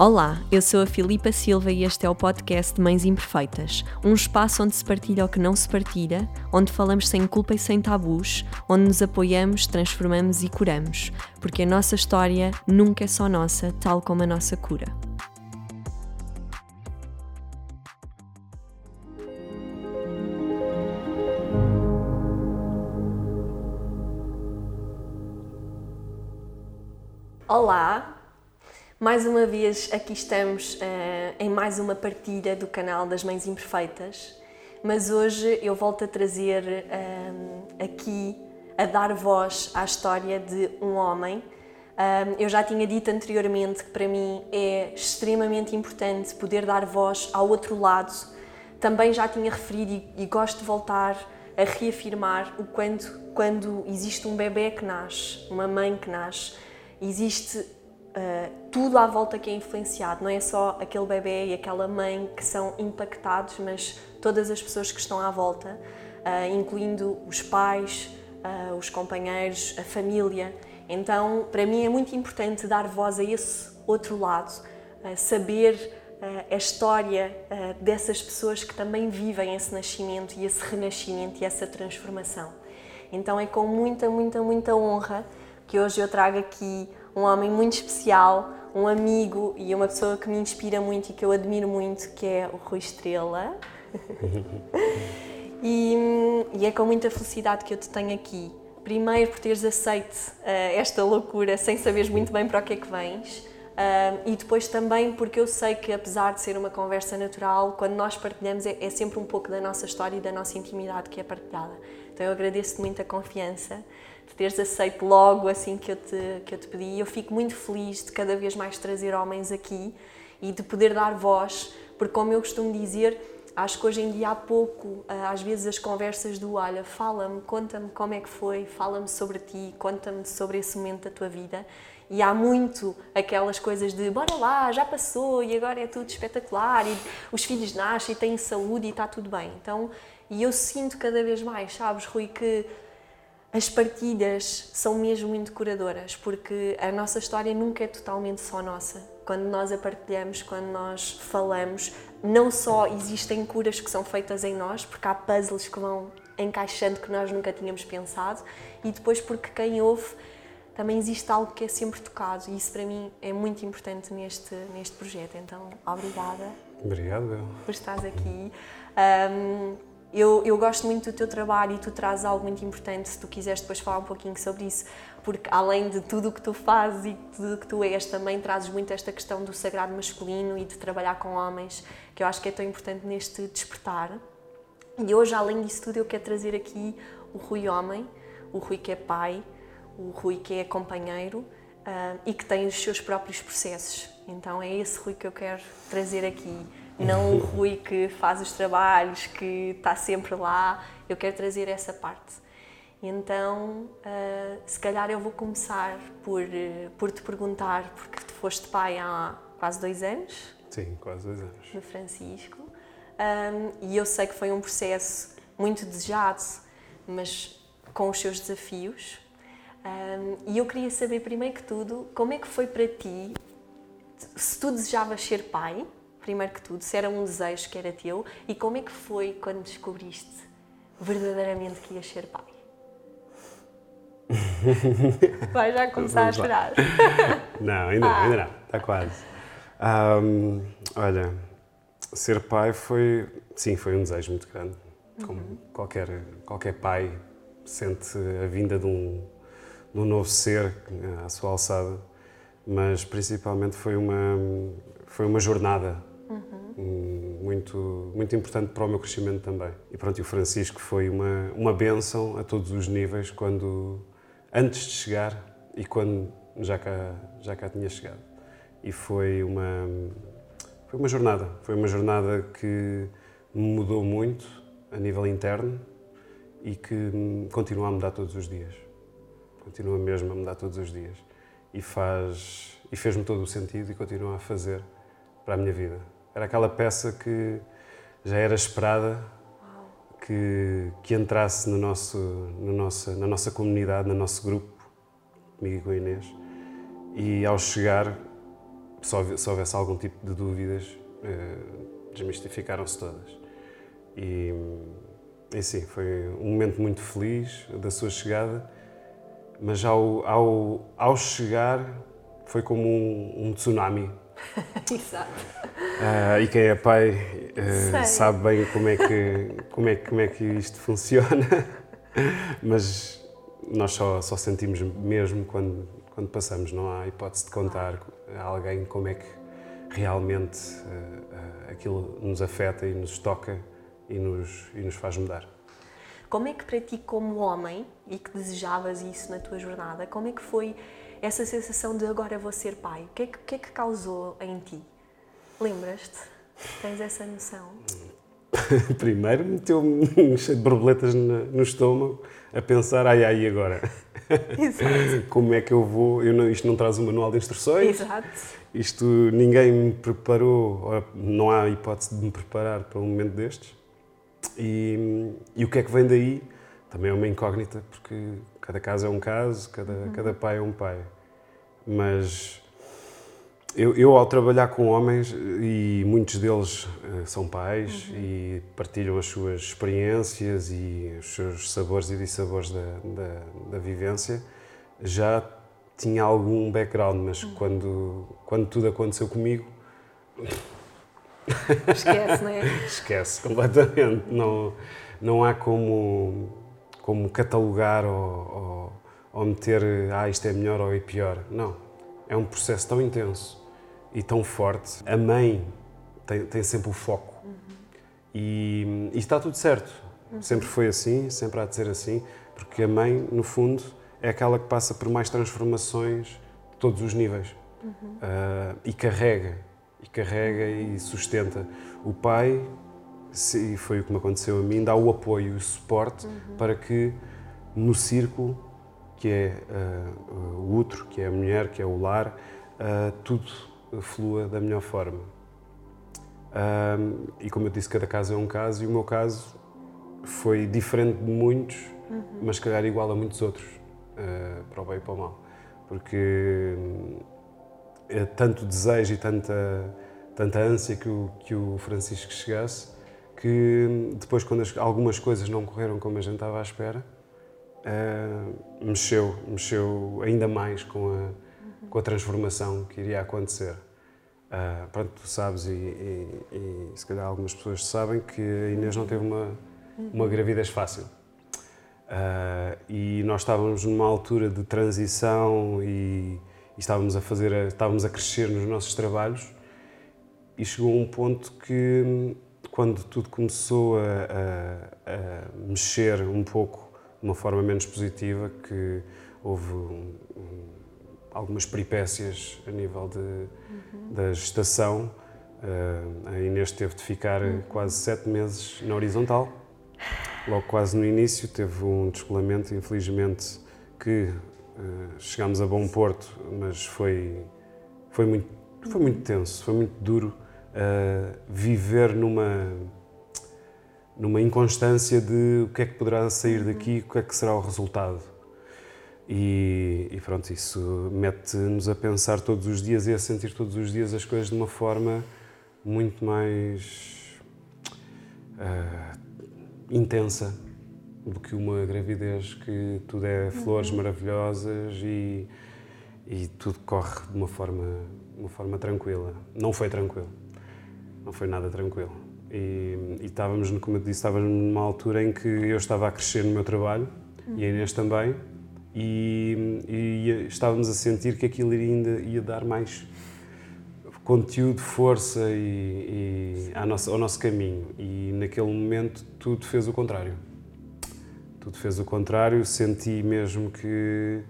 Olá, eu sou a Filipa Silva e este é o podcast de Mães Imperfeitas, um espaço onde se partilha o que não se partilha, onde falamos sem culpa e sem tabus, onde nos apoiamos, transformamos e curamos, porque a nossa história nunca é só nossa, tal como a nossa cura. Olá, mais uma vez aqui estamos uh, em mais uma partilha do canal das Mães Imperfeitas, mas hoje eu volto a trazer uh, aqui a dar voz à história de um homem. Uh, eu já tinha dito anteriormente que para mim é extremamente importante poder dar voz ao outro lado. Também já tinha referido e, e gosto de voltar a reafirmar o quanto quando existe um bebê que nasce, uma mãe que nasce, existe Uh, tudo à volta que é influenciado, não é só aquele bebê e aquela mãe que são impactados, mas todas as pessoas que estão à volta, uh, incluindo os pais, uh, os companheiros, a família. Então, para mim é muito importante dar voz a esse outro lado, saber a história dessas pessoas que também vivem esse nascimento e esse renascimento e essa transformação. Então, é com muita, muita, muita honra que hoje eu trago aqui um homem muito especial, um amigo e uma pessoa que me inspira muito e que eu admiro muito, que é o Rui Estrela. e, e, é com muita felicidade que eu te tenho aqui. Primeiro por teres aceito uh, esta loucura sem saberes muito bem para o que é que vens. Uh, e depois também porque eu sei que, apesar de ser uma conversa natural, quando nós partilhamos é, é sempre um pouco da nossa história e da nossa intimidade que é partilhada. Então eu agradeço-te muito a confiança de teres aceito logo assim que eu te, que eu te pedi. Eu fico muito feliz de cada vez mais trazer homens aqui e de poder dar voz, porque, como eu costumo dizer, acho que hoje em dia há pouco, ah, às vezes, as conversas do olha, fala-me, conta-me como é que foi, fala-me sobre ti, conta-me sobre esse momento da tua vida. E há muito aquelas coisas de bora lá, já passou e agora é tudo espetacular e os filhos nascem e têm saúde e está tudo bem. Então, e eu sinto cada vez mais, sabes, Rui, que as partilhas são mesmo muito curadoras, porque a nossa história nunca é totalmente só nossa. Quando nós a partilhamos, quando nós falamos, não só existem curas que são feitas em nós, porque há puzzles que vão encaixando que nós nunca tínhamos pensado, e depois porque quem ouve também existe algo que é sempre tocado, e isso para mim é muito importante neste, neste projeto. Então, obrigada. Obrigado. Por estares aqui. Um, eu, eu, gosto muito do teu trabalho e tu trazes algo muito importante, se tu quiseres depois falar um pouquinho sobre isso, porque além de tudo o que tu fazes e tudo o que tu és, também trazes muito esta questão do sagrado masculino e de trabalhar com homens, que eu acho que é tão importante neste despertar. E hoje, além disso tudo, eu quero trazer aqui o Rui Homem, o Rui que é pai, o Rui que é companheiro uh, e que tem os seus próprios processos. Então é esse Rui que eu quero trazer aqui não o Rui que faz os trabalhos, que está sempre lá. Eu quero trazer essa parte. Então, uh, se calhar eu vou começar por, uh, por te perguntar, porque tu foste pai há quase dois anos. Sim, quase dois anos. De Francisco. Um, e eu sei que foi um processo muito desejado, mas com os seus desafios. Um, e eu queria saber, primeiro que tudo, como é que foi para ti, se tu desejavas ser pai, primeiro que tudo, se era um desejo que era teu e como é que foi quando descobriste verdadeiramente que ias ser pai? Vai já começar a chorar. Não, ainda, ah. ainda não, está quase. Um, olha, ser pai foi, sim, foi um desejo muito grande. Como uhum. qualquer, qualquer pai sente a vinda de um, de um novo ser à sua alçada, mas principalmente foi uma, foi uma jornada uhum. muito, muito importante para o meu crescimento também. E pronto, e o Francisco foi uma, uma benção a todos os níveis, quando, antes de chegar e quando já cá, já cá tinha chegado. E foi uma, foi uma jornada, foi uma jornada que me mudou muito a nível interno e que continua a mudar todos os dias. Continua mesmo a mudar todos os dias. E faz e fez-me todo o sentido e continua a fazer para a minha vida. Era aquela peça que já era esperada que, que entrasse no nosso, no nossa, na nossa comunidade, no nosso grupo, comigo e com a Inês. E ao chegar, se houvesse algum tipo de dúvidas, desmistificaram-se todas. E, e sim, foi um momento muito feliz da sua chegada, mas ao, ao, ao chegar foi como um, um tsunami. Exato. Uh, e quem é pai uh, sabe bem como é, que, como, é, como é que isto funciona, mas nós só, só sentimos mesmo quando, quando passamos, não há hipótese de contar a alguém como é que realmente uh, aquilo nos afeta e nos toca e nos, e nos faz mudar. Como é que para ti, como homem, e que desejavas isso na tua jornada, como é que foi essa sensação de agora vou ser pai? O que é que, que, é que causou em ti? Lembras-te? Tens essa noção? Primeiro meteu-me cheio de borboletas no estômago a pensar, ai ai, agora? Exato. Como é que eu vou? Eu não, isto não traz um manual de instruções? Exato. Isto ninguém me preparou, não há hipótese de me preparar para um momento destes. E, e, o que é que vem daí também é uma incógnita, porque cada caso é um caso, cada, uhum. cada pai é um pai. Mas eu, eu, ao trabalhar com homens, e muitos deles uh, são pais uhum. e partilham as suas experiências e os seus sabores e dissabores da, da, da vivência, já tinha algum background, mas uhum. quando, quando tudo aconteceu comigo Esquece, não é? Esquece completamente. Não, não há como, como catalogar ou, ou, ou meter, ah, isto é melhor ou é pior. Não. É um processo tão intenso e tão forte. A mãe tem, tem sempre o foco. Uhum. E, e, está tudo certo. Uhum. Sempre foi assim, sempre há de ser assim, porque a mãe, no fundo, é aquela que passa por mais transformações de todos os níveis. Uhum. Uh, e carrega e carrega e sustenta. O pai, e foi o que me aconteceu a mim, dá o apoio e o suporte uhum. para que no círculo, que é uh, o útero, que é a mulher, que é o lar, uh, tudo flua da melhor forma. E como eu disse, cada caso é um caso, e o meu caso foi diferente de muitos, uhum. mas calhar igual a muitos outros, para o bem e para o mal. Porque é tanto desejo e tanta, tanta ânsia que o, que o Francisco chegasse, que depois, quando as, algumas coisas não correram como a gente estava à espera, uh, mexeu, mexeu ainda mais com a, com a transformação que iria acontecer. Uh, pronto, tu sabes, e, e, e, se calhar algumas pessoas sabem, que a Inês não teve uma, uma gravidez fácil. Uh, e nós estávamos numa altura de transição e e estávamos a fazer, estávamos a crescer nos nossos trabalhos e chegou um ponto que quando tudo começou a, a, a mexer um pouco de uma forma menos positiva, que houve um, um, algumas peripécias a nível de, uhum. da gestação, uh, a Inês teve de ficar uhum. quase sete meses na horizontal. Logo quase no início teve um descolamento, infelizmente, que eh, chegámos a bom porto, mas foi, foi, muito, foi muito tenso, foi muito duro uh, viver numa, numa inconstância de o que é que poderá sair daqui, o que é que será o resultado. E, e pronto, isso mete-nos a pensar todos os dias e a sentir todos os dias as coisas de uma forma muito mais uh, intensa do que uma gravidez que tudo é flores uhum. maravilhosas e, e tudo corre de uma forma, uma forma tranquila. Não foi tranquilo. Não foi nada tranquilo. E, e estávamos, como eu disse, estávamos numa altura em que eu estava a crescer no meu trabalho uhum. e a Inês também. E, e, estávamos a sentir que aquilo ainda ia dar mais conteúdo, força e, e ao, nosso, caminho. E naquele momento tudo fez o contrário tudo fez o contrário, senti mesmo que,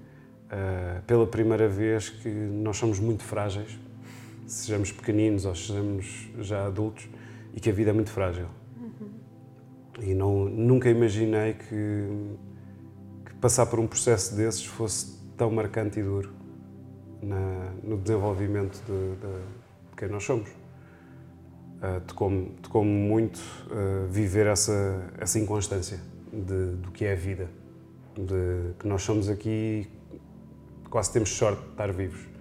uh, pela primeira vez, que nós somos muito frágeis, sejamos pequeninos ou sejamos já adultos, e que a vida é muito frágil. Uhum. E não, nunca imaginei que, que, passar por um processo desses fosse tão marcante e duro na, no desenvolvimento de, de, de, quem nós somos. Uh, tocou-me tocou muito uh, viver essa, essa inconstância de, do que é a vida. De, que nós somos aqui, quase temos sorte de estar vivos.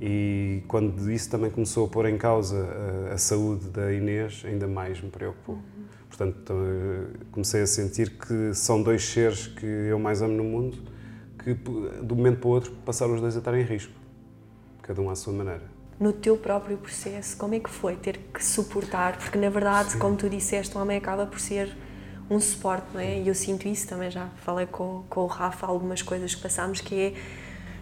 E quando isso também começou a pôr em causa a, a saúde da Inês, ainda mais me preocupou. Uhum. Portanto, comecei a sentir que são dois seres que eu mais amo no mundo, que de um momento para o outro passaram os dois a estar em risco, cada um à sua maneira. No teu próprio processo, como é que foi ter que suportar? Porque na verdade, Sim. como tu disseste, o homem acaba por ser um suporte, não é? E eu sinto isso também, já falei com, com o Rafa algumas coisas que passámos, que é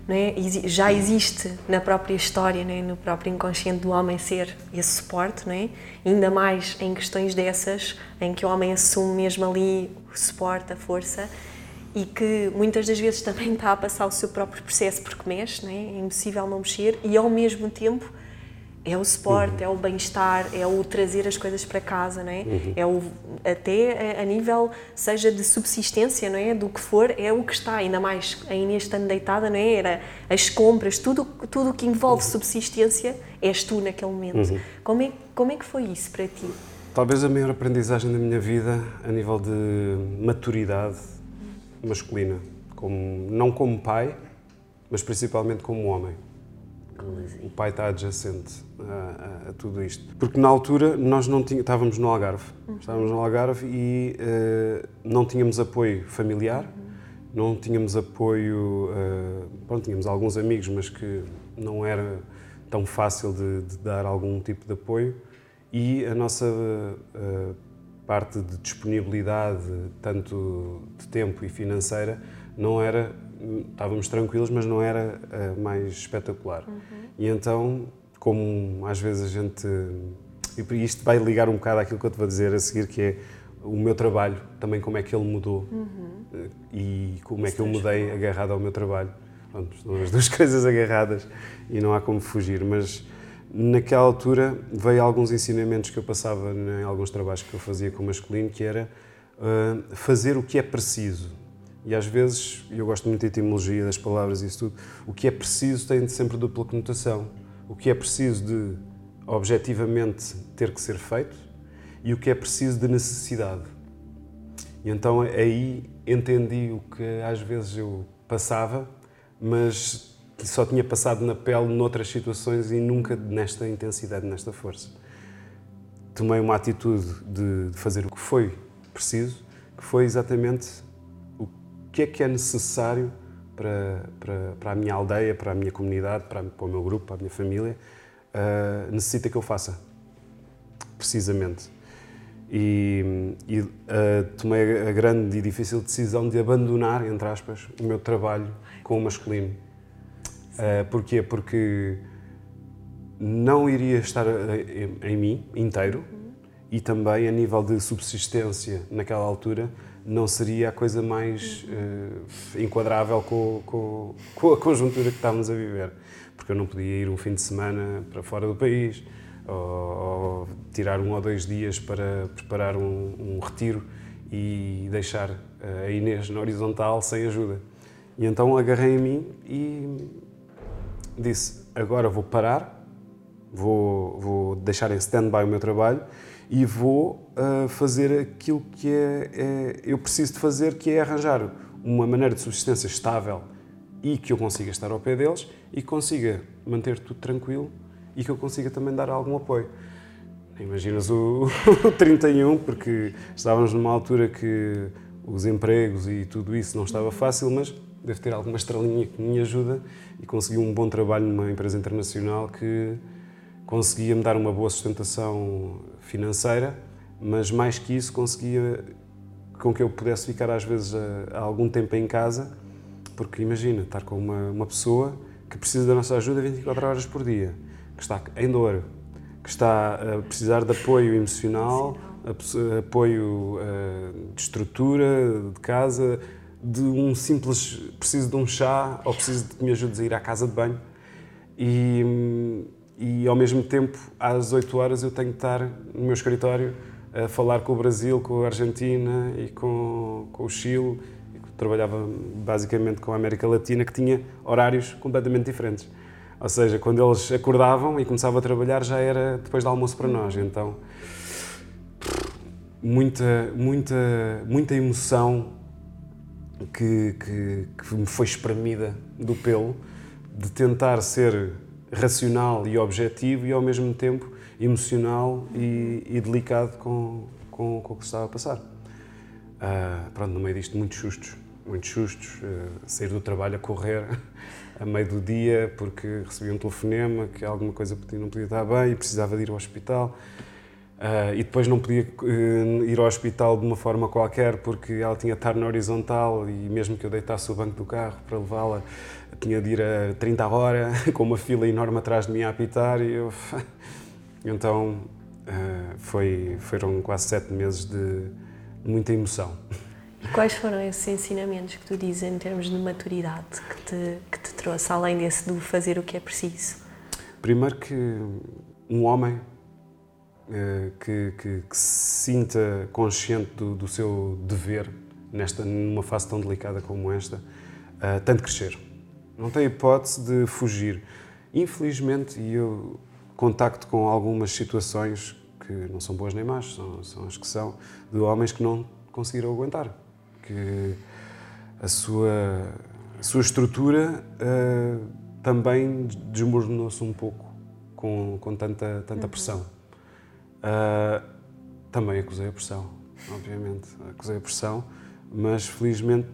é? já existe na própria história, é? no próprio inconsciente do homem ser esse suporte, é? ainda mais em questões dessas, em que o homem assume mesmo ali o suporte, a força, e que muitas das vezes também está a passar o seu próprio processo porque mexe, é impossível não mexer, e ao mesmo tempo é o suporte, uhum. é o bem-estar, é o trazer as coisas para casa, não é? Uhum. É o até a nível seja de subsistência, não é? Do que for, é o que está, ainda mais a Inês estando deitada, não é? Era as compras, tudo tudo que envolve uhum. subsistência, és tu naquele momento. Uhum. Como é como é que foi isso para ti? Talvez a maior aprendizagem da minha vida a nível de maturidade masculina, como não como pai, mas principalmente como homem o pai está adjacente a, a, a, tudo isto. Porque na altura nós não tínhamos, estávamos no Algarve, uhum. estávamos no Algarve e uh, não tínhamos apoio familiar, uhum. não tínhamos apoio, uh, pronto, tínhamos alguns amigos, mas que não era tão fácil de, de dar algum tipo de apoio e a nossa uh, parte de disponibilidade, tanto de tempo e financeira, não era estávamos tranquilos, mas não era uh, mais espetacular. Uhum. E então, como às vezes a gente. E isto vai ligar um bocado àquilo que eu te vou dizer a seguir, que é o meu trabalho, também como é que ele mudou uhum. Eh, e como é que eu mudei agarrado ao meu trabalho. Pronto, são as duas coisas agarradas e não há como fugir, mas naquela altura veio alguns ensinamentos que eu passava em alguns trabalhos que eu fazia com o masculino, que era uh, fazer o que é preciso e às vezes, e eu gosto muito da etimologia das palavras e isso tudo, o que é preciso tem sempre dupla conotação. O que é preciso de objetivamente ter que ser feito e o que é preciso de necessidade. E então aí entendi o que às vezes eu passava, mas só tinha passado na pele noutras situações e nunca nesta intensidade, nesta força. Tomei uma atitude de fazer o que foi preciso, que foi exatamente que é que é necessário para, para, para a minha aldeia, para a minha comunidade, para, para o meu grupo, para a minha família, uh, necessita que eu faça. Precisamente. E, e uh, tomei a grande e difícil decisão de abandonar, entre aspas, o meu trabalho com o masculino. Uh, porquê? Porque não iria estar em, em mim inteiro e também a nível de subsistência naquela altura não seria a coisa mais uh, enquadrável com, com, com, a conjuntura que estávamos a viver. Porque eu não podia ir um fim de semana para fora do país, ou, ou tirar um ou dois dias para preparar um, um retiro e deixar a Inês na horizontal sem ajuda. E então agarrei em mim e disse: agora vou parar, vou, vou deixar em stand-by o meu trabalho e vou uh, fazer aquilo que é, é, eu preciso de fazer, que é arranjar uma maneira de subsistência estável e que eu consiga estar ao pé deles e consiga manter tudo tranquilo e que eu consiga também dar algum apoio. Imaginas o, o 31, porque estávamos numa altura que os empregos e tudo isso não estava fácil, mas devo ter alguma estrelinha que me ajuda e consegui um bom trabalho numa empresa internacional que conseguia me dar uma boa sustentação financeira, mas mais que isso conseguia com que eu pudesse ficar às vezes a, a algum tempo em casa, porque imagina estar com uma, uma pessoa que precisa da nossa ajuda 24 horas por dia, que está em dor, que está a precisar de apoio emocional, apoio uh, de estrutura, de casa, de um simples preciso de um chá ou preciso de que me ajudes a ir à casa de banho. E, e ao mesmo tempo, às 8 horas, eu tenho que estar no meu escritório a falar com o Brasil, com a Argentina e com, com o Chile. Trabalhava basicamente com a América Latina, que tinha horários completamente diferentes. Ou seja, quando eles acordavam e começavam a trabalhar, já era depois do almoço para nós. Então, muita, muita, muita emoção que, que, que me foi espremida do pelo de tentar ser racional e objetivo e ao mesmo tempo emocional e, e delicado com, com, com, o que estava a passar. Uh, pronto, no meio disto, muitos sustos, muitos sustos, uh, sair do trabalho a correr a meio do dia porque recebi um telefonema que alguma coisa não podia estar bem e precisava de ir ao hospital. Uh, e depois não podia uh, ir ao hospital de uma forma qualquer porque ela tinha de estar na horizontal e mesmo que eu deitasse o banco do carro para levá-la, tinha de ir a 30 a hora, com uma fila enorme atrás de mim a apitar. E eu... então uh, foi, foram quase sete meses de muita emoção. E quais foram esses ensinamentos que tu dizes em termos de maturidade que te, que te trouxe, além desse do fazer o que é preciso? Primeiro que um homem que, que, que, se sinta consciente do, do, seu dever nesta numa fase tão delicada como esta, uh, tem de crescer. Não tem hipótese de fugir. Infelizmente, e eu contacto com algumas situações que não são boas nem más, são, são as que são, de homens que não conseguiram aguentar. Que a sua, a sua estrutura uh, também desmoronou-se um pouco com, com tanta, tanta uhum. pressão. Uh, também acusei a pressão, obviamente. Acusei a pressão, mas felizmente,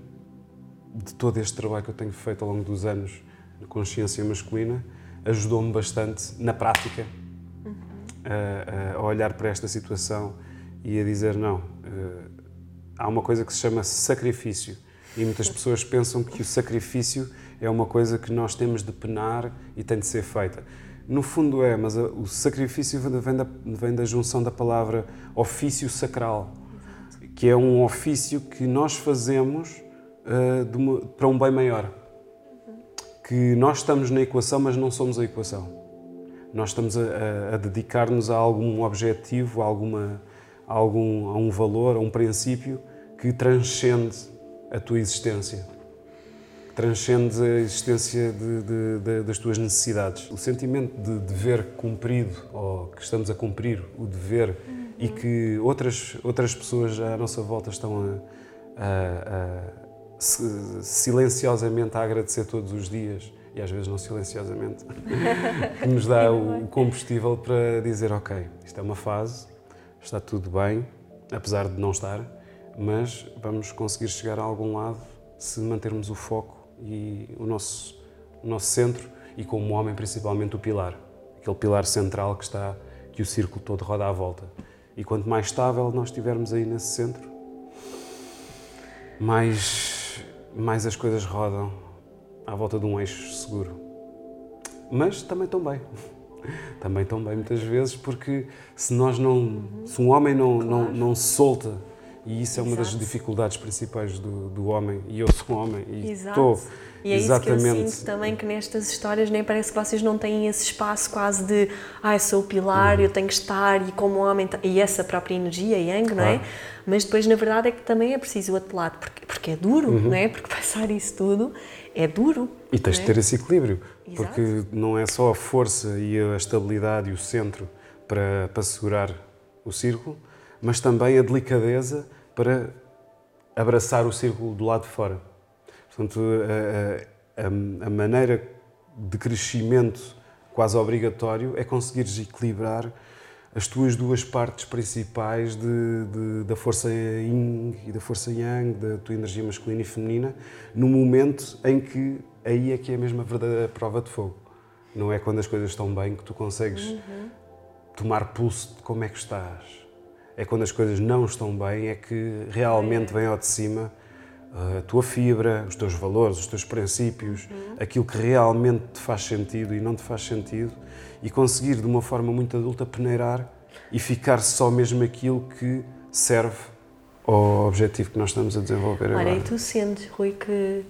de todo este trabalho que eu tenho feito ao longo dos anos de consciência masculina, ajudou-me bastante na prática a, a, olhar para esta situação e a dizer: não, uh, há uma coisa que se chama sacrifício. E muitas pessoas pensam que o sacrifício é uma coisa que nós temos de penar e tem de ser feita. No fundo é, mas o sacrifício vem da, vem da junção da palavra ofício sacral, que é um ofício que nós fazemos uh, uma, para um bem maior. Que nós estamos na equação, mas não somos a equação. Nós estamos a, a, a dedicar-nos a algum objetivo, a, alguma, a, algum, a um valor, a um princípio que transcende a tua existência transcende a existência de, de, de, das tuas necessidades. O sentimento de dever cumprido, ou que estamos a cumprir o dever uhum. e que outras, outras pessoas à nossa volta estão a, a, a silenciosamente a agradecer todos os dias, e às vezes não silenciosamente, que nos dá o combustível para dizer: Ok, isto é uma fase, está tudo bem, apesar de não estar, mas vamos conseguir chegar a algum lado se mantermos o foco e o nosso, o nosso centro e como homem principalmente o pilar, aquele pilar central que está que o círculo todo roda à volta. E quanto mais estável nós estivermos aí nesse centro, mais mais as coisas rodam à volta de um eixo seguro. Mas também estão bem. Também estão bem muitas vezes porque se nós não, se um homem não, claro. não, não se solta e isso é uma Exato. das dificuldades principais do, do homem. E eu sou homem e estou. E é exatamente... isso que eu sinto também que nestas histórias nem parece que vocês não têm esse espaço quase de ah, eu sou o pilar, uhum. eu tenho que estar e como homem e essa própria energia Yang, não é? Mas depois na verdade é que também é preciso o outro lado, porque, porque é duro, uhum. não é? Porque passar isso tudo é duro. E tens de é? ter esse equilíbrio, Exato. porque não é só a força e a estabilidade e o centro para, para segurar o círculo, mas também a delicadeza para abraçar o círculo do lado de fora. Portanto, a, a, a maneira de crescimento quase obrigatório é conseguires equilibrar as tuas duas partes principais de, de, da força yin e da força yang, da tua energia masculina e feminina, no momento em que aí é que é mesmo a verdadeira prova de fogo. Não é quando as coisas estão bem que tu consegues uhum. tomar pulso de como é que estás é quando as coisas não estão bem, é que realmente vem ao de cima uh, a tua fibra, os teus valores, os teus princípios, uhum. aquilo que realmente te faz sentido e não te faz sentido, e conseguir de uma forma muito adulta peneirar e ficar só mesmo aquilo que serve ao objetivo que nós estamos a desenvolver Olha, agora. e tu sentes, Rui, que,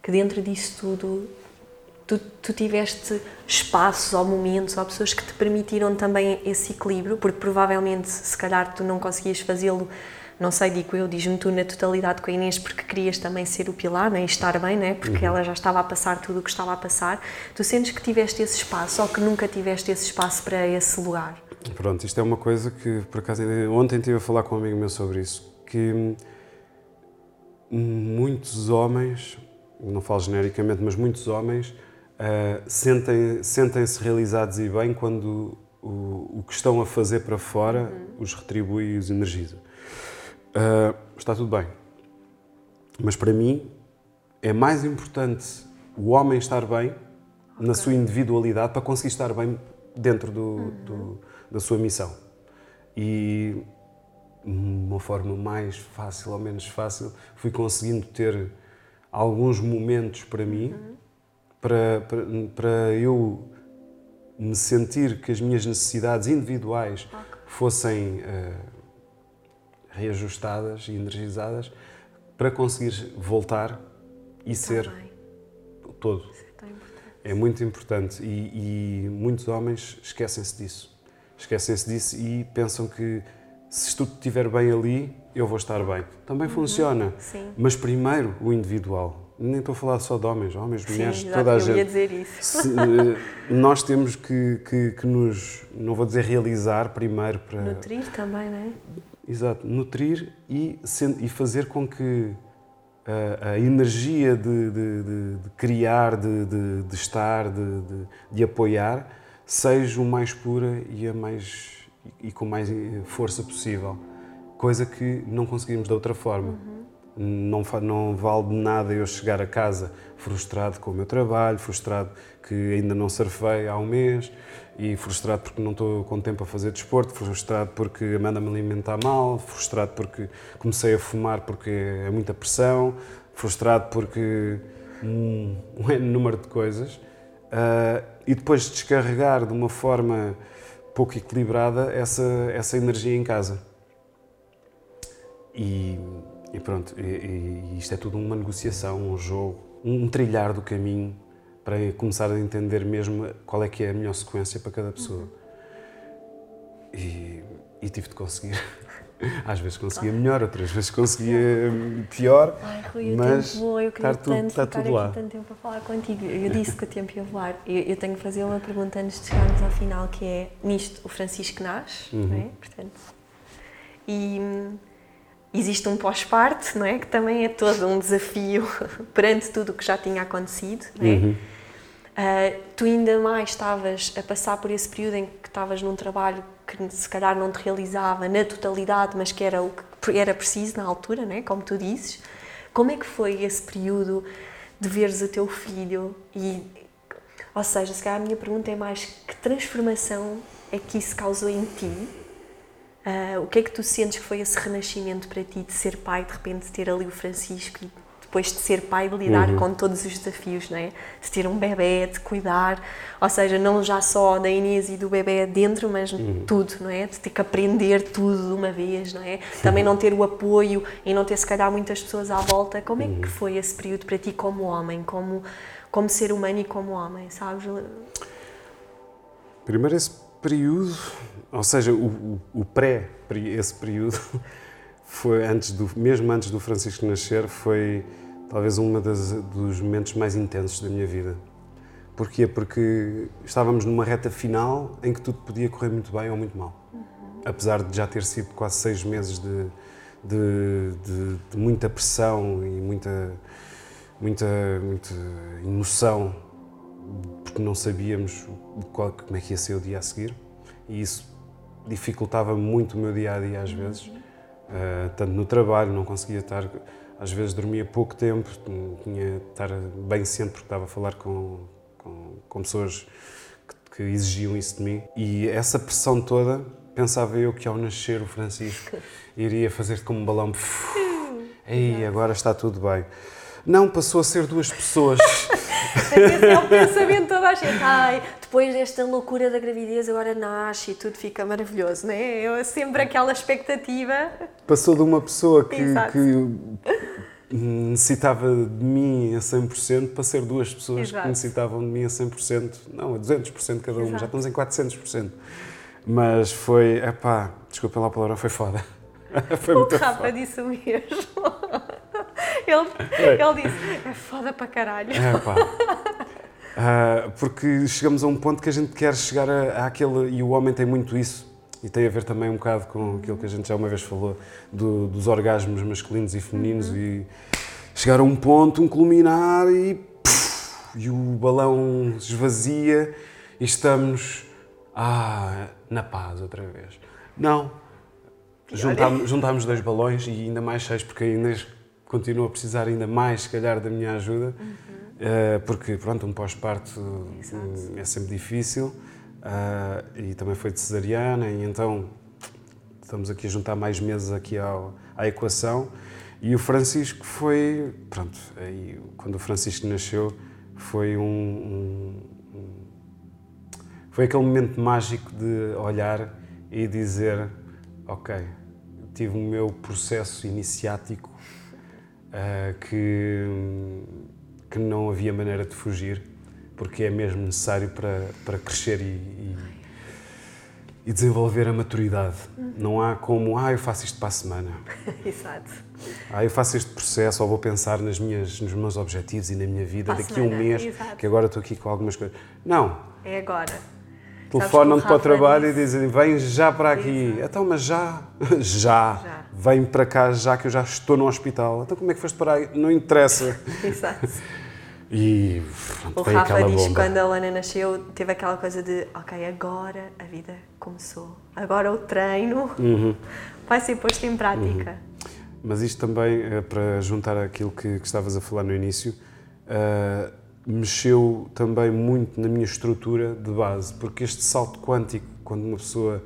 que dentro disso tudo tu, tu tiveste espaços ou momentos ou pessoas que te permitiram também esse equilíbrio, porque provavelmente, se calhar, tu não conseguias fazê-lo, não sei, digo eu, diz-me tu na totalidade com a Inês, porque querias também ser o pilar né, e estar bem, né, porque uhum. ela já estava a passar tudo o que estava a passar. Tu sentes que tiveste esse espaço ou que nunca tiveste esse espaço para esse lugar? Pronto, isto é uma coisa que, por acaso, ontem estive a falar com um amigo meu sobre isso, que muitos homens, não falo genericamente, mas muitos homens sentem-se sentem realizados e bem quando o, o, que estão a fazer para fora uhum. os retribui e os energiza. Uh, está tudo bem. Mas para mim é mais importante o homem estar bem okay. na sua individualidade para conseguir estar bem dentro do, uhum. do, da sua missão. E uma forma mais fácil ou menos fácil, fui conseguindo ter alguns momentos para mim, uhum. Para, para, para eu me sentir que as minhas necessidades individuais okay. fossem uh, reajustadas e energizadas para conseguir voltar e tá ser todo. É, é muito importante e, e muitos homens esquecem-se disso. Esquecem-se disso e pensam que se tudo estiver bem ali, eu vou estar bem. Também uhum. funciona, Sim. mas primeiro o individual. Nem estou a falar só de homens, homens, mulheres, Sim, toda a eu gente. Ia dizer isso. Se, eh, nós temos que, que, que, nos, não vou dizer realizar primeiro para. Nutrir também, não é? Exato, nutrir e, e fazer com que a, a energia de, de, de, de criar, de, de estar, de, apoiar, seja o mais pura e, a mais, e com mais força possível. Coisa que não conseguimos de outra forma. Uhum. Não, não vale de nada eu chegar a casa frustrado com o meu trabalho, frustrado que ainda não surfei há um mês e frustrado porque não estou com tempo a fazer desporto, frustrado porque a Amanda me alimentar mal, frustrado porque comecei a fumar porque é muita pressão, frustrado porque um, um número de coisas uh, e depois descarregar de uma forma pouco equilibrada essa, essa energia em casa. E e pronto, e, e isto é tudo uma negociação, um jogo, um trilhar do caminho para começar a entender mesmo qual é que é a melhor sequência para cada pessoa. E, e tive de conseguir. Às vezes conseguia melhor, outras vezes conseguia pior. Ai, Rui, o mas tempo voa, eu queria tudo, tanto está ficar tudo lá. tanto tempo a falar contigo. Eu disse que o tempo ia voar. Eu, eu, tenho que fazer uma pergunta antes de chegarmos ao final, que é nisto o Francisco nasce, uhum. não é? Portanto, e Existe um pós-parte, não é? Que também é todo um desafio perante tudo o que já tinha acontecido, não é? Uhum. Uh, tu ainda mais estavas a passar por esse período em que estavas num trabalho que se calhar não te realizava na totalidade, mas que era o que era preciso na altura, não é? Como tu dizes. Como é que foi esse período de veres o teu filho e ou seja, se calhar a minha pergunta é mais que transformação é que isso causou em ti Uh, o que é que tu sentes que foi esse renascimento para ti de ser pai, de repente ter ali o Francisco e depois de ser pai de lidar uhum. com todos os desafios, não é? De ter um bebê, de cuidar, ou seja, não já só da Inês e do bebê dentro, mas uhum. tudo, não é? De ter que aprender tudo de uma vez, não é? Também não ter o apoio e não ter se calhar muitas pessoas à volta. Como é que uhum. foi esse período para ti como homem, como como ser humano e como homem, sabes? Primeiro esse período ou seja, o, o, pré, esse período, foi antes do, mesmo antes do Francisco nascer, foi talvez um dos momentos mais intensos da minha vida. Porquê? Porque estávamos numa reta final em que tudo podia correr muito bem ou muito mal. Uhum. Apesar de já ter sido quase seis meses de, de, de, de muita pressão e muita, muita, muita emoção, porque não sabíamos qual, como é que ia ser o dia a seguir. E isso dificultava muito o meu dia a dia às vezes, uh, tanto no trabalho, não conseguia estar, às vezes dormia pouco tempo, tinha de estar bem ciente porque estava a falar com, com, com pessoas que, que, exigiam isso de mim. E essa pressão toda, pensava eu que ao nascer o Francisco iria fazer como um balão. Ei, agora está tudo bem. Não, passou a ser duas pessoas. Esse é o pensamento toda a gente. Ai, depois desta loucura da gravidez agora nasce e tudo fica maravilhoso, não é? Eu sempre aquela expectativa. Passou de uma pessoa que, que necessitava de mim a 100% para ser duas pessoas Exato. que necessitavam de mim a 100%, não, a 200% cada uma, já estamos em 400%. Mas foi, epá, desculpa lá a palavra, foi foda. foi o Rafa disse o mesmo. Ele, ele disse, é foda para caralho. Epá. Uh, porque chegamos a um ponto que a gente quer chegar a, àquele. E o homem tem muito isso. E tem a ver também um bocado com aquilo que a gente já uma vez falou, do, dos orgasmos masculinos e femininos. Uhum. E chegar a um ponto, um culminar e. e o balão esvazia e estamos ah, na paz outra vez. Não. Juntámos, juntámos dois balões e ainda mais seis, porque a Inês continua a precisar ainda mais, se calhar, da minha ajuda, uhum. uh, porque, pronto, um pós-parto é sempre difícil uh, e também foi de cesariana, e então estamos aqui a juntar mais meses aqui ao, à equação. E o Francisco foi, pronto, aí, quando o Francisco nasceu, foi um, um, um, foi aquele momento mágico de olhar e dizer, ok, tive o meu processo iniciático uh, que que não havia maneira de fugir, porque é mesmo necessário para para crescer e, e, e desenvolver a maturidade. Uhum. Não há como, ah, eu faço isto para a semana. Exato. Ah, eu faço este processo ou vou pensar nas minhas, nos meus objetivos e na minha vida daqui a um mês, Exato. que agora estou aqui com algumas coisas. Não. É agora. Telefonam-te para o trabalho disse... e dizem, vem já para aqui. Exato. Então, mas já, já, já, vem para cá já que eu já estou no hospital. Então como é que foste para aí? Não interessa. Exato. E pronto, o Rafa diz que quando a Lana nasceu teve aquela coisa de ok, agora a vida começou, agora o treino uhum. vai ser posto em prática. Uhum. Mas isto também, é para juntar aquilo que, que, estavas a falar no início, uh, mexeu também muito na minha estrutura de base, porque este salto quântico, quando uma pessoa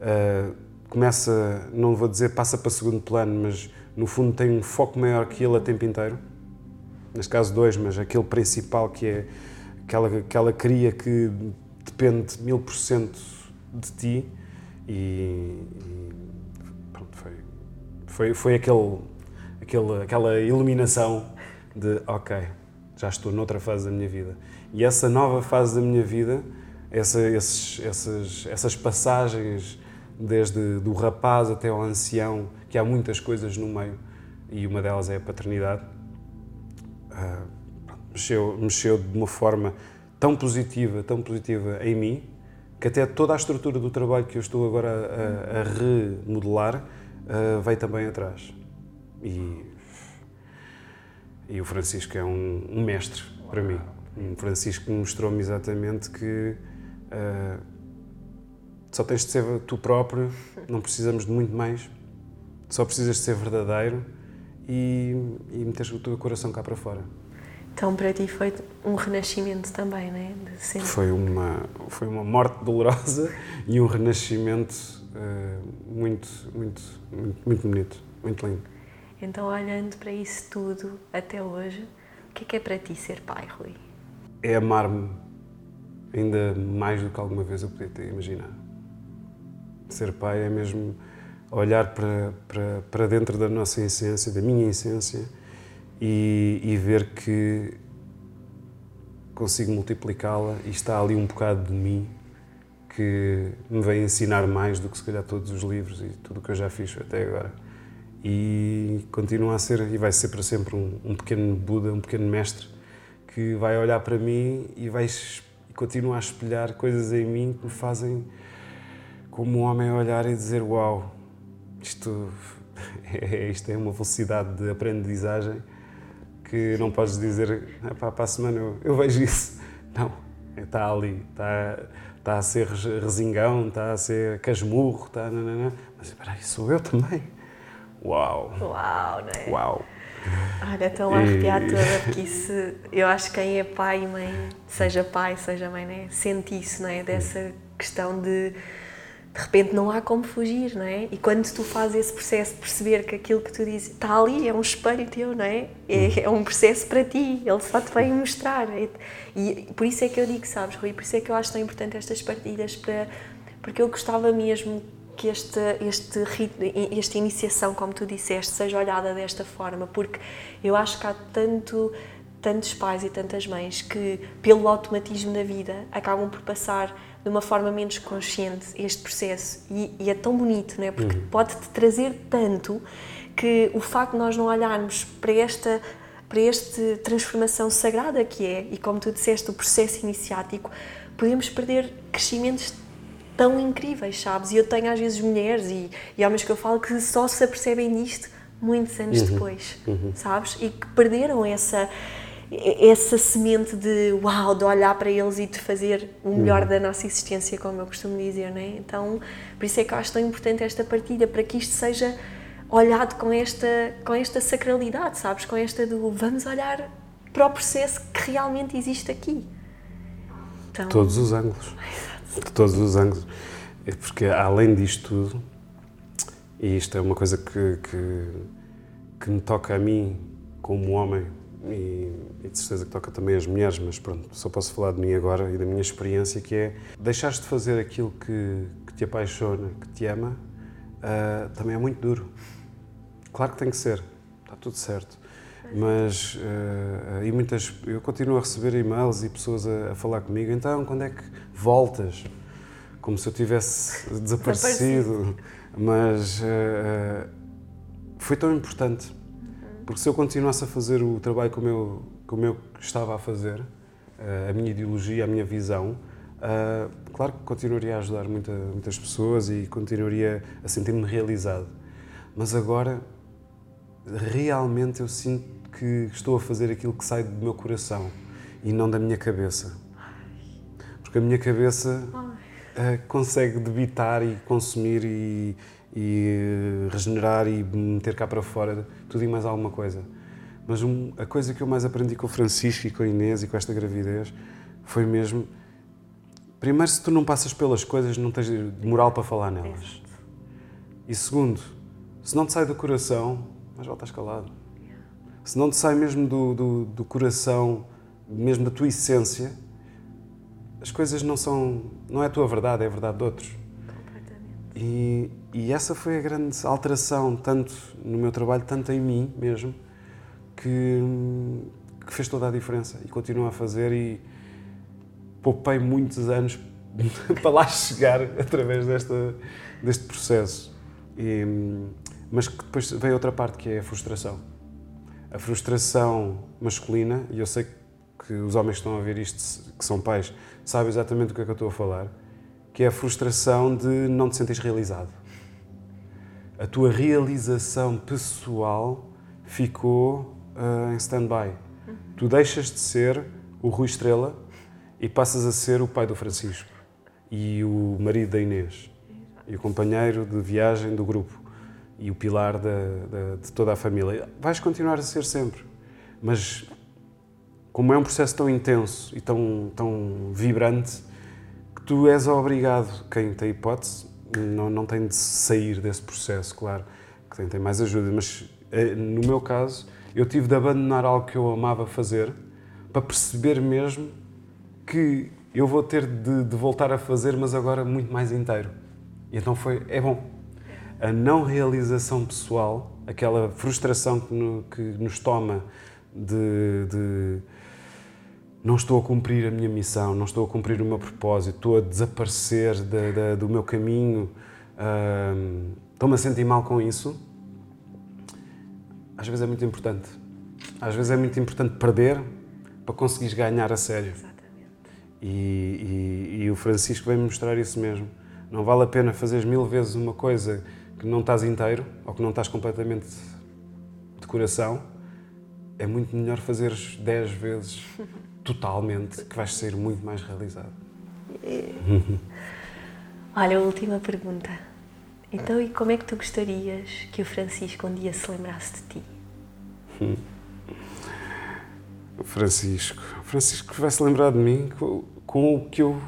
uh, começa, não vou dizer passa para segundo plano, mas no fundo tem um foco maior que ele a tempo inteiro, neste caso dois, mas aquele principal que é aquela, aquela cria que depende mil por cento de ti e, e pronto, foi, foi, foi aquele, aquele, aquela iluminação de ok, já estou noutra fase da minha vida. E essa nova fase da minha vida, essa, esses, essas, essas passagens desde do rapaz até ao ancião, que há muitas coisas no meio, e uma delas é a paternidade, uh, mexeu, mexeu de uma forma tão positiva, tão positiva em mim, que até toda a estrutura do trabalho que eu estou agora a, a remodelar uh, veio também atrás. E, e o Francisco é um, um mestre para mim. O Francisco mostrou-me exatamente que uh, só tens de ser tu próprio, não precisamos de muito mais, só precisas de ser verdadeiro e, e meteres o teu coração cá para fora. Então, para ti foi um renascimento também, não é? Foi uma, foi uma morte dolorosa e um renascimento uh, muito, muito, muito, muito bonito, muito lindo. Então, olhando para isso tudo até hoje, o que é que é para ti ser pai, Rui? É amar-me ainda mais do que alguma vez eu podia ter imaginado. Ser pai é mesmo olhar para, para, para dentro da nossa essência, da minha essência, e, e ver que consigo multiplicá-la e está ali um bocado de mim que me vem ensinar mais do que se calhar todos os livros e tudo o que eu já fiz até agora. E continua a ser, e vai ser para sempre, um, um pequeno Buda, um pequeno mestre que vai olhar para mim e vai e continua a espelhar coisas em mim que me fazem como um homem olhar e dizer uau, isto é, isto é uma velocidade de aprendizagem que não podes dizer para a semana eu, eu, vejo isso. Não, está ali, está, está a ser resingão, está a ser casmurro, está. Mas espera aí, sou eu também. Uau! Uau, não é? Uau! Olha, estou a arrepiar e... toda, porque isso, eu acho que quem é pai e mãe, seja pai, seja mãe, né, sente isso, não é? Dessa questão de de repente não há como fugir, não é? E quando tu fazes esse processo de perceber que aquilo que tu dizes está ali, é um espelho teu, não é? É, é um processo para ti, ele só te vem mostrar. E, e, por isso é que eu digo, sabes, Rui, por isso é que eu acho tão importante estas partilhas, para, porque eu gostava mesmo que este, este esta iniciação, como tu disseste, seja olhada desta forma, porque eu acho que há tanto tantos pais e tantas mães que, pelo automatismo da vida, acabam por passar de uma forma menos consciente este processo. E, e é tão bonito, não é? Porque uhum. pode-te trazer tanto que o facto de nós não olharmos para esta para esta transformação sagrada que é, e como tu disseste, o processo iniciático, podemos perder crescimentos tão incríveis, sabes? E eu tenho às vezes mulheres e, e homens que eu falo que só se apercebem disto muitos anos uhum. depois, uhum. sabes? E que perderam essa essa semente de uau, de olhar para eles e de fazer o melhor uhum. da nossa existência, como eu costumo dizer, não é? Então, por isso é que eu acho tão importante esta partilha, para que isto seja olhado com esta, com esta sacralidade, sabes? Com esta do vamos olhar para o processo que realmente existe aqui. Então... Todos os ângulos. De todos os ângulos. É porque além disto tudo, e isto é uma coisa que, que, que me toca a mim como homem, e, e, de certeza que toca também às mulheres, mas pronto, só posso falar de mim agora e da minha experiência, que é deixares de fazer aquilo que, que te apaixona, que te ama, uh, também é muito duro. Claro que tem que ser, está tudo certo. Mas uh, e muitas, eu continuo a receber e-mails e pessoas a, a, falar comigo, então quando é que voltas? Como se eu tivesse desaparecido. Mas uh, foi tão importante porque se eu continuasse a fazer o trabalho como eu, como eu estava a fazer, a minha ideologia, a minha visão, uh, claro que continuaria a ajudar muita, muitas pessoas e continuaria a sentir-me realizado. Mas agora, realmente eu sinto que estou a fazer aquilo que sai do meu coração e não da minha cabeça. Porque a minha cabeça uh, consegue debitar e consumir e, e regenerar e meter cá para fora tudo e mais alguma coisa. Mas um, a coisa que eu mais aprendi com o Francisco e com a Inês e com esta gravidez foi mesmo. Primeiro, se tu não passas pelas coisas, não tens moral para falar nelas. Exato. E segundo, se não te sai do coração, mas voltas calado. Se não te sai mesmo do, do, do coração, mesmo da tua essência, as coisas não são. não é a tua verdade, é a verdade de outros. E, e, essa foi a grande alteração, tanto no meu trabalho, tanto em mim mesmo, que, que fez toda a diferença e continua a fazer. E poupei muitos anos para lá chegar através desta, deste processo. E, mas que depois vem outra parte que é a frustração. A frustração masculina, e eu sei que os homens que estão a ver isto, que são pais, sabem exatamente do que é que eu estou a falar que é a frustração de não te sentires realizado. A tua realização pessoal ficou uh, em stand-by. Tu deixas de ser o Rui Estrela e passas a ser o pai do Francisco e o marido da Inês e o companheiro de viagem do grupo e o pilar da, de toda a família. Vais continuar a ser sempre, mas como é um processo tão intenso e tão, tão vibrante, tu és obrigado, quem tem hipótese, não, não tem de sair desse processo, claro, que tem, tem mais ajuda, mas eh, no meu caso, eu tive de abandonar algo que eu amava fazer para perceber mesmo que eu vou ter de, de voltar a fazer, mas agora muito mais inteiro. E então foi, é bom. A não realização pessoal, aquela frustração que, no, que nos toma de, de não estou a cumprir a minha missão, não estou a cumprir o meu propósito, estou a desaparecer de, de, do meu caminho, uh, estou-me a sentir mal com isso, às vezes é muito importante. Às vezes é muito importante perder para conseguires ganhar a sério. Exatamente. E, e, e o Francisco vem-me mostrar isso mesmo. Não vale a pena fazeres mil vezes uma coisa que não estás inteiro ou que não estás completamente de coração. É muito melhor fazeres dez vezes totalmente, que vais ser muito mais realizado. Olha, a última pergunta. Então, e como é que tu gostarias que o Francisco um dia se lembrasse de ti? Francisco. Francisco vai se lembrar de mim com, com o que eu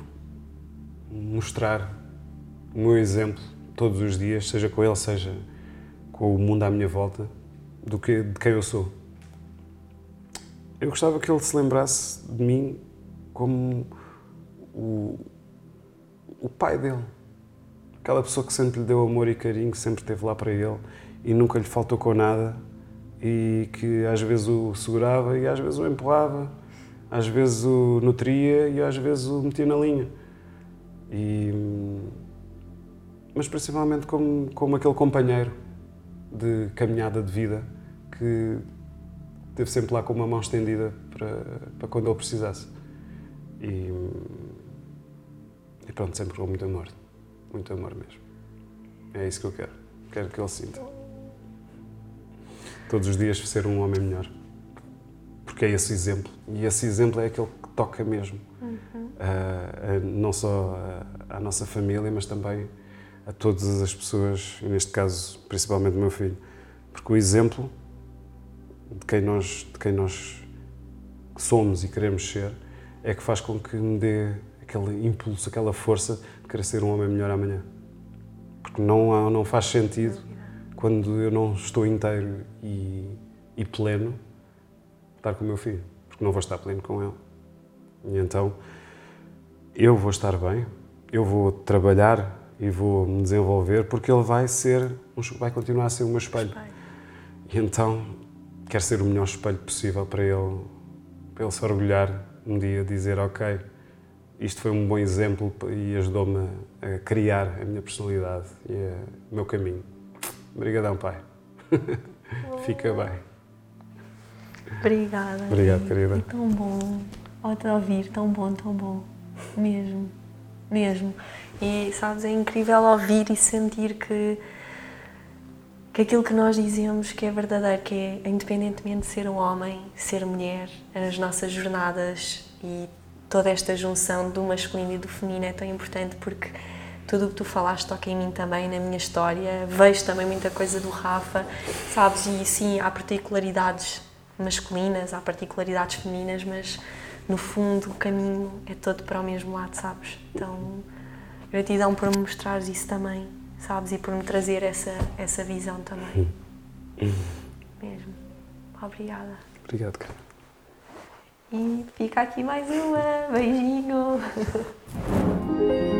mostrar, o meu exemplo, todos os dias, seja com ele, seja com o mundo à minha volta, do que, de quem eu sou. Eu gostava que ele se lembrasse de mim como o, o pai dele. Aquela pessoa que sempre lhe deu amor e carinho, que sempre esteve lá para ele e nunca lhe faltou com nada e que às vezes o segurava e às vezes o empurrava, às vezes o nutria e às vezes o metia na linha. E, mas principalmente como, como aquele companheiro de caminhada de vida que esteve sempre lá com uma mão estendida para, para quando ele precisasse. E, e pronto, sempre com muito amor. Muito amor mesmo. É isso que eu quero. Quero que ele sinta. Todos os dias ser um homem melhor. porque é esse exemplo. E esse exemplo é aquele que toca mesmo. Uhum. Uh, não só à nossa família, mas também a todas as pessoas, e neste caso, principalmente o meu filho. Porque o exemplo de quem nós, de quem nós somos e queremos ser é que faz com que me dê aquele impulso, aquela força de querer ser um homem melhor amanhã. Porque não, não faz sentido quando eu não estou inteiro e, e pleno estar com o meu filho, porque não vou estar pleno com ele. E então eu vou estar bem, eu vou trabalhar e vou me desenvolver porque ele vai ser, vai continuar a ser o meu espelho. E então quero ser o melhor espelho possível para ele, para ele se orgulhar um dia, dizer ok, isto foi um bom exemplo e ajudou-me a criar a minha personalidade e o meu caminho. Obrigadão, pai. Fica bem. Obrigada. Obrigado, querida. É tão bom. Ao te ouvir, tão bom, tão bom. Mesmo. Mesmo. E, sabes, é incrível ouvir e sentir que, que aquilo que nós dizemos que é verdadeiro, que é, independentemente de ser um homem, ser mulher, as nossas jornadas e toda esta junção do masculino e do feminino é tão importante porque tudo o que tu falaste toca em mim também, na minha história. Vejo também muita coisa do Rafa, sabes? E sim, há particularidades masculinas, há particularidades femininas, mas no fundo o caminho é todo para o mesmo lado, sabes? Então, gratidão por me mostrares isso também, sabes? E por me trazer essa, essa visão também. Mesmo. Obrigada. Obrigado, cara. E fica aqui mais uma. Beijinho.